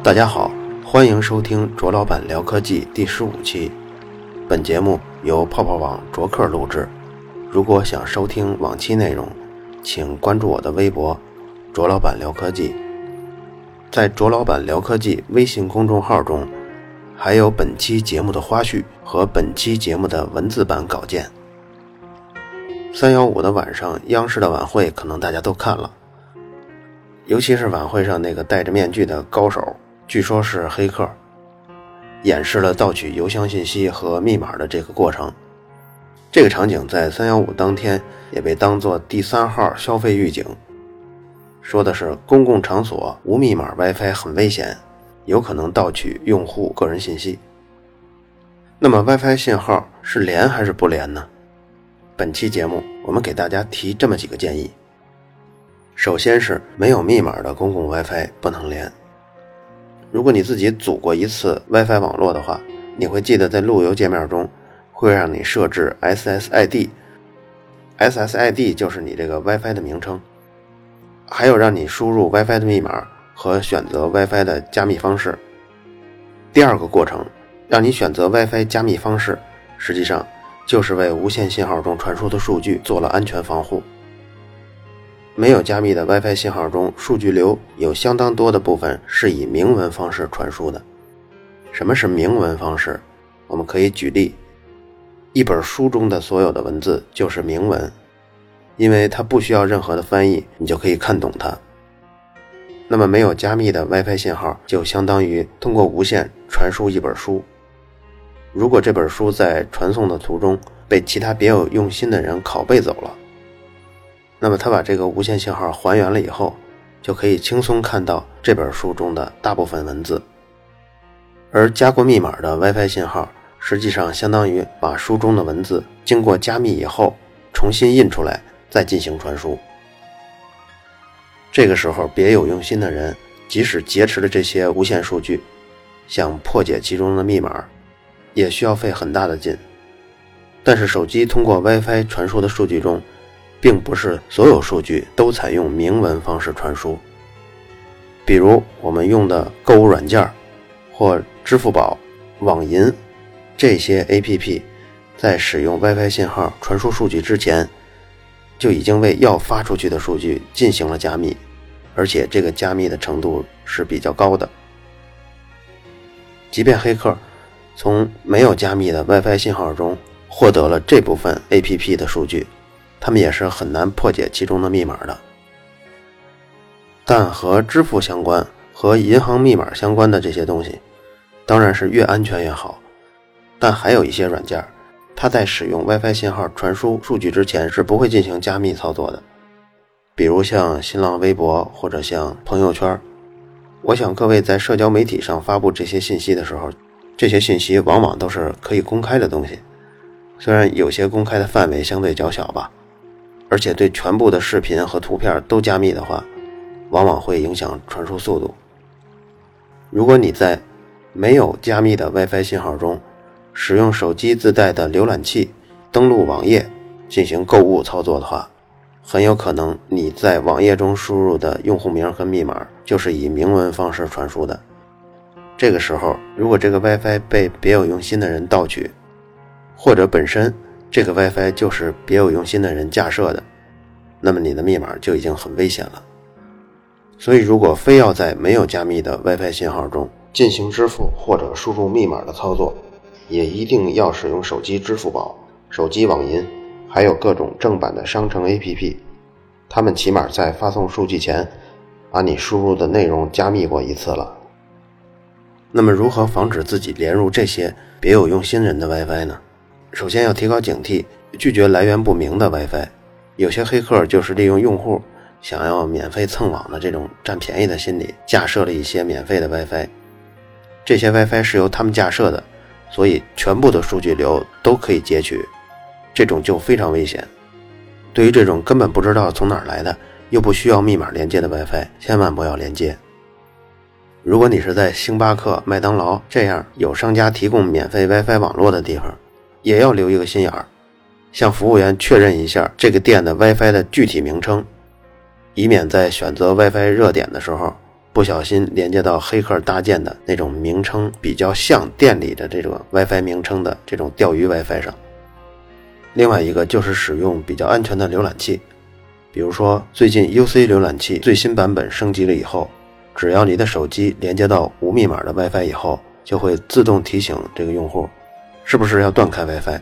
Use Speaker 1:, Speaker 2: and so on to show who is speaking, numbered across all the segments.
Speaker 1: 大家好，欢迎收听卓老板聊科技第十五期。本节目由泡泡网卓克录制。如果想收听往期内容，请关注我的微博“卓老板聊科技”。在“卓老板聊科技”微信公众号中，还有本期节目的花絮和本期节目的文字版稿件。三幺五的晚上，央视的晚会可能大家都看了，尤其是晚会上那个戴着面具的高手。据说是黑客演示了盗取邮箱信息和密码的这个过程。这个场景在三幺五当天也被当作第三号消费预警，说的是公共场所无密码 WiFi 很危险，有可能盗取用户个人信息。那么 WiFi 信号是连还是不连呢？本期节目我们给大家提这么几个建议。首先是没有密码的公共 WiFi 不能连。如果你自己组过一次 WiFi 网络的话，你会记得在路由界面中会让你设置 SSID，SSID 就是你这个 WiFi 的名称，还有让你输入 WiFi 的密码和选择 WiFi 的加密方式。第二个过程，让你选择 WiFi 加密方式，实际上就是为无线信号中传输的数据做了安全防护。没有加密的 WiFi 信号中，数据流有相当多的部分是以明文方式传输的。什么是明文方式？我们可以举例：一本书中的所有的文字就是明文，因为它不需要任何的翻译，你就可以看懂它。那么没有加密的 WiFi 信号，就相当于通过无线传输一本书。如果这本书在传送的途中被其他别有用心的人拷贝走了，那么，他把这个无线信号还原了以后，就可以轻松看到这本书中的大部分文字。而加过密码的 WiFi 信号，实际上相当于把书中的文字经过加密以后重新印出来，再进行传输。这个时候，别有用心的人即使劫持了这些无线数据，想破解其中的密码，也需要费很大的劲。但是，手机通过 WiFi 传输的数据中，并不是所有数据都采用明文方式传输，比如我们用的购物软件或支付宝、网银这些 APP，在使用 WiFi 信号传输数据之前，就已经为要发出去的数据进行了加密，而且这个加密的程度是比较高的。即便黑客从没有加密的 WiFi 信号中获得了这部分 APP 的数据。他们也是很难破解其中的密码的，但和支付相关、和银行密码相关的这些东西，当然是越安全越好。但还有一些软件，它在使用 WiFi 信号传输数据之前是不会进行加密操作的，比如像新浪微博或者像朋友圈。我想各位在社交媒体上发布这些信息的时候，这些信息往往都是可以公开的东西，虽然有些公开的范围相对较小吧。而且对全部的视频和图片都加密的话，往往会影响传输速度。如果你在没有加密的 WiFi 信号中，使用手机自带的浏览器登录网页进行购物操作的话，很有可能你在网页中输入的用户名和密码就是以明文方式传输的。这个时候，如果这个 WiFi 被别有用心的人盗取，或者本身，这个 WiFi 就是别有用心的人架设的，那么你的密码就已经很危险了。所以，如果非要在没有加密的 WiFi 信号中进行支付或者输入密码的操作，也一定要使用手机支付宝、手机网银，还有各种正版的商城 APP，他们起码在发送数据前，把你输入的内容加密过一次了。那么，如何防止自己连入这些别有用心人的 WiFi 呢？首先要提高警惕，拒绝来源不明的 WiFi。有些黑客就是利用用户想要免费蹭网的这种占便宜的心理，架设了一些免费的 WiFi。这些 WiFi 是由他们架设的，所以全部的数据流都可以截取，这种就非常危险。对于这种根本不知道从哪儿来的，又不需要密码连接的 WiFi，千万不要连接。如果你是在星巴克、麦当劳这样有商家提供免费 WiFi 网络的地方，也要留一个心眼儿，向服务员确认一下这个店的 WiFi 的具体名称，以免在选择 WiFi 热点的时候不小心连接到黑客搭建的那种名称比较像店里的这种 WiFi 名称的这种钓鱼 WiFi 上。另外一个就是使用比较安全的浏览器，比如说最近 UC 浏览器最新版本升级了以后，只要你的手机连接到无密码的 WiFi 以后，就会自动提醒这个用户是不是要断开 WiFi。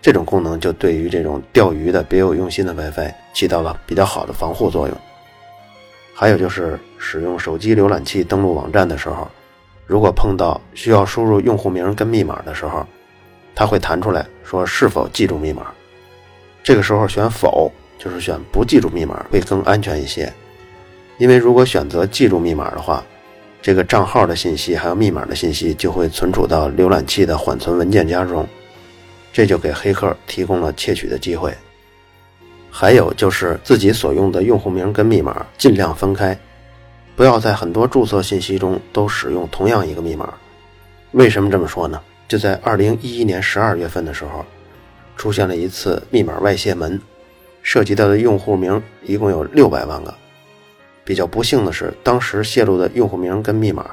Speaker 1: 这种功能就对于这种钓鱼的别有用心的 WiFi 起到了比较好的防护作用。还有就是使用手机浏览器登录网站的时候，如果碰到需要输入用户名跟密码的时候，它会弹出来说是否记住密码。这个时候选否，就是选不记住密码会更安全一些。因为如果选择记住密码的话，这个账号的信息还有密码的信息就会存储到浏览器的缓存文件夹中。这就给黑客提供了窃取的机会。还有就是自己所用的用户名跟密码尽量分开，不要在很多注册信息中都使用同样一个密码。为什么这么说呢？就在二零一一年十二月份的时候，出现了一次密码外泄门，涉及到的用户名一共有六百万个。比较不幸的是，当时泄露的用户名跟密码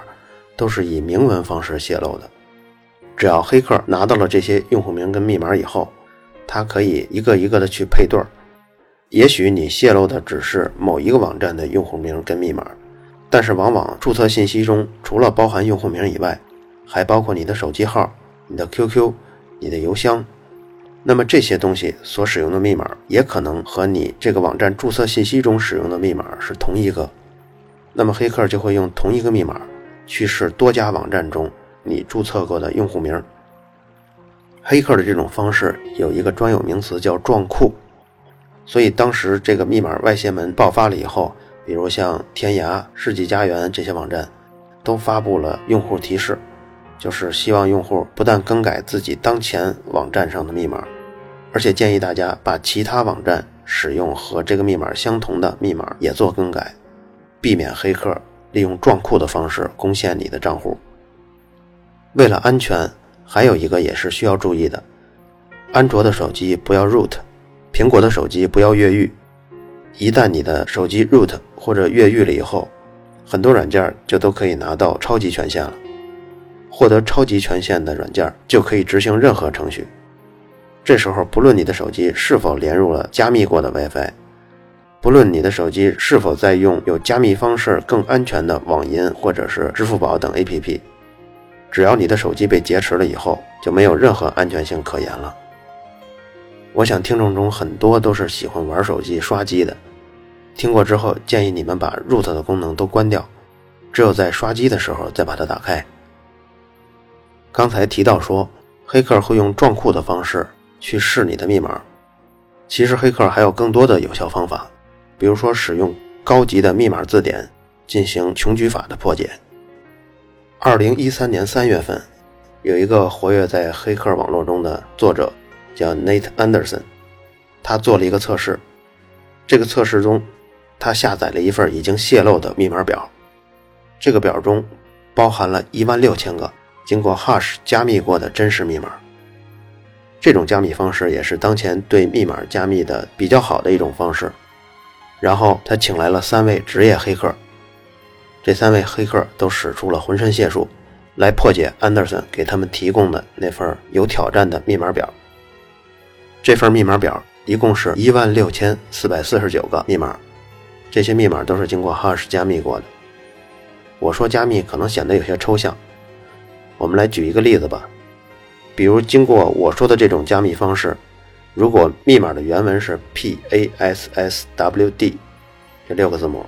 Speaker 1: 都是以明文方式泄露的。只要黑客拿到了这些用户名跟密码以后，他可以一个一个的去配对儿。也许你泄露的只是某一个网站的用户名跟密码，但是往往注册信息中除了包含用户名以外，还包括你的手机号、你的 QQ、你的邮箱。那么这些东西所使用的密码也可能和你这个网站注册信息中使用的密码是同一个。那么黑客就会用同一个密码去试多家网站中。你注册过的用户名，黑客的这种方式有一个专有名词叫撞库，所以当时这个密码外泄门爆发了以后，比如像天涯、世纪佳缘这些网站，都发布了用户提示，就是希望用户不但更改自己当前网站上的密码，而且建议大家把其他网站使用和这个密码相同的密码也做更改，避免黑客利用撞库的方式攻陷你的账户。为了安全，还有一个也是需要注意的：安卓的手机不要 root，苹果的手机不要越狱。一旦你的手机 root 或者越狱了以后，很多软件就都可以拿到超级权限了。获得超级权限的软件就可以执行任何程序。这时候，不论你的手机是否连入了加密过的 WiFi，不论你的手机是否在用有加密方式更安全的网银或者是支付宝等 APP。只要你的手机被劫持了以后，就没有任何安全性可言了。我想听众中很多都是喜欢玩手机、刷机的，听过之后建议你们把 root 的功能都关掉，只有在刷机的时候再把它打开。刚才提到说，黑客会用撞库的方式去试你的密码，其实黑客还有更多的有效方法，比如说使用高级的密码字典进行穷举法的破解。二零一三年三月份，有一个活跃在黑客网络中的作者叫 Nate Anderson，他做了一个测试。这个测试中，他下载了一份已经泄露的密码表，这个表中包含了一万六千个经过 Hash 加密过的真实密码。这种加密方式也是当前对密码加密的比较好的一种方式。然后他请来了三位职业黑客。这三位黑客都使出了浑身解数，来破解安德森给他们提供的那份有挑战的密码表。这份密码表一共是一万六千四百四十九个密码，这些密码都是经过 Hash 加密过的。我说加密可能显得有些抽象，我们来举一个例子吧。比如经过我说的这种加密方式，如果密码的原文是 PASSWD 这六个字母。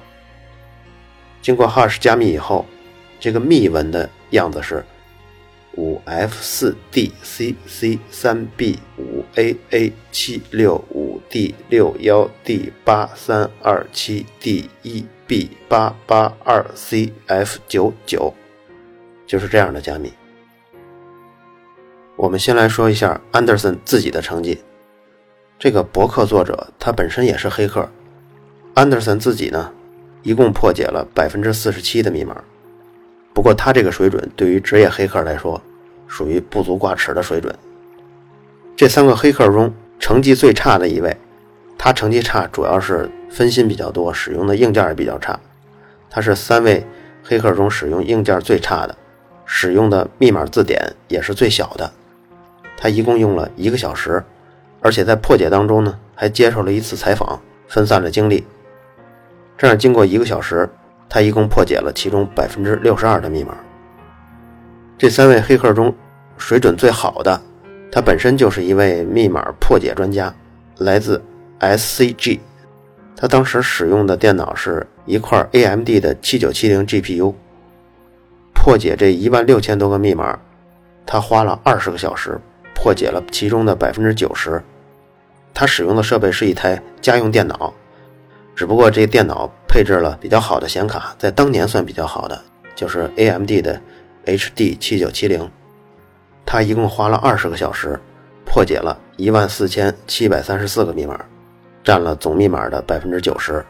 Speaker 1: 经过 Hash 加密以后，这个密文的样子是五 F 四 D C C 三 B 五 A A 七六五 D 六幺 D 八三二七 D 一 B 八八二 C F 九九，就是这样的加密。我们先来说一下安德森自己的成绩。这个博客作者他本身也是黑客，安德森自己呢？一共破解了百分之四十七的密码，不过他这个水准对于职业黑客来说，属于不足挂齿的水准。这三个黑客中，成绩最差的一位，他成绩差主要是分心比较多，使用的硬件也比较差。他是三位黑客中使用硬件最差的，使用的密码字典也是最小的。他一共用了一个小时，而且在破解当中呢，还接受了一次采访，分散了精力。这样经过一个小时，他一共破解了其中百分之六十二的密码。这三位黑客中，水准最好的，他本身就是一位密码破解专家，来自 SCG。他当时使用的电脑是一块 AMD 的7970 GPU。破解这一万六千多个密码，他花了二十个小时，破解了其中的百分之九十。他使用的设备是一台家用电脑，只不过这电脑配置了比较好的显卡，在当年算比较好的，就是 AMD 的。HD 七九七零，他一共花了二十个小时，破解了一万四千七百三十四个密码，占了总密码的百分之九十。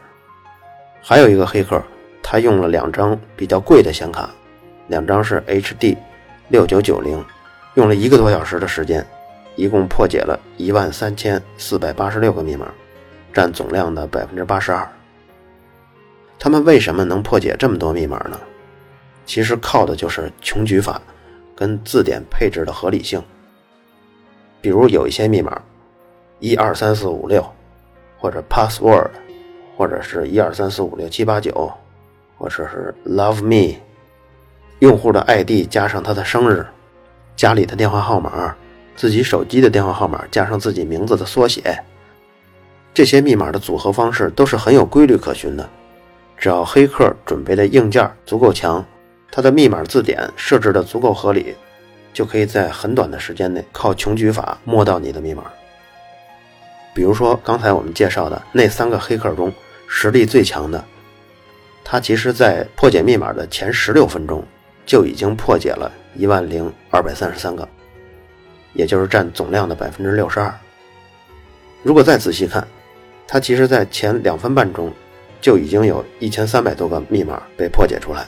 Speaker 1: 还有一个黑客，他用了两张比较贵的显卡，两张是 HD 六九九零，用了一个多小时的时间，一共破解了一万三千四百八十六个密码，占总量的百分之八十二。他们为什么能破解这么多密码呢？其实靠的就是穷举法跟字典配置的合理性。比如有一些密码，一二三四五六，或者 password，或者是一二三四五六七八九，或者是 love me，用户的 ID 加上他的生日，家里的电话号码，自己手机的电话号码加上自己名字的缩写，这些密码的组合方式都是很有规律可循的。只要黑客准备的硬件足够强。它的密码字典设置的足够合理，就可以在很短的时间内靠穷举法摸到你的密码。比如说刚才我们介绍的那三个黑客中，实力最强的，他其实在破解密码的前十六分钟就已经破解了一万零二百三十三个，也就是占总量的百分之六十二。如果再仔细看，它其实在前两分半钟就已经有一千三百多个密码被破解出来。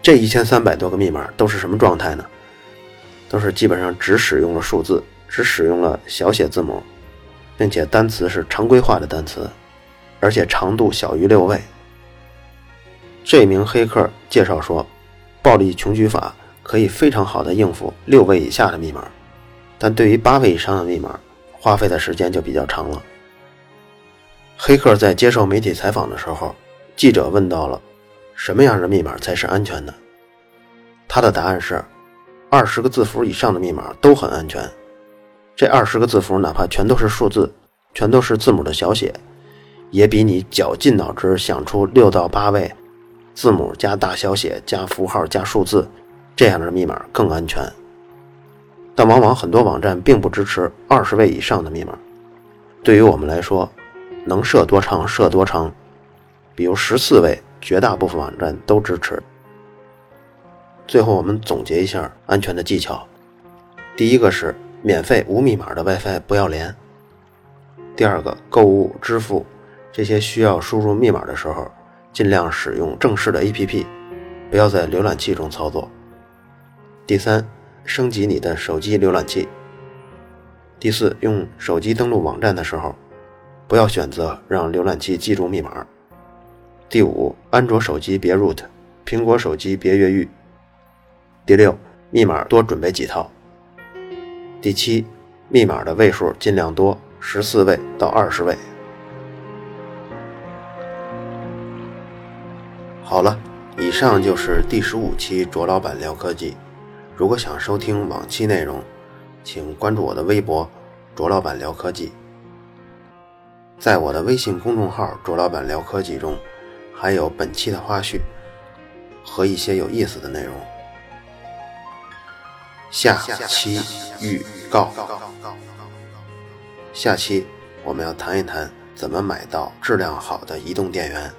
Speaker 1: 这一千三百多个密码都是什么状态呢？都是基本上只使用了数字，只使用了小写字母，并且单词是常规化的单词，而且长度小于六位。这名黑客介绍说，暴力穷举法可以非常好的应付六位以下的密码，但对于八位以上的密码，花费的时间就比较长了。黑客在接受媒体采访的时候，记者问到了。什么样的密码才是安全的？他的答案是：二十个字符以上的密码都很安全。这二十个字符哪怕全都是数字，全都是字母的小写，也比你绞尽脑汁想出六到八位字母加大小写加符号加数字这样的密码更安全。但往往很多网站并不支持二十位以上的密码。对于我们来说，能设多长设多长，比如十四位。绝大部分网站都支持。最后，我们总结一下安全的技巧：第一个是免费无密码的 WiFi 不要连；第二个，购物、支付这些需要输入密码的时候，尽量使用正式的 APP，不要在浏览器中操作；第三，升级你的手机浏览器；第四，用手机登录网站的时候，不要选择让浏览器记住密码。第五，安卓手机别 root，苹果手机别越狱。第六，密码多准备几套。第七，密码的位数尽量多，十四位到二十位。好了，以上就是第十五期卓老板聊科技。如果想收听往期内容，请关注我的微博“卓老板聊科技”。在我的微信公众号“卓老板聊科技”中。还有本期的花絮和一些有意思的内容。下期预告：下期我们要谈一谈怎么买到质量好的移动电源。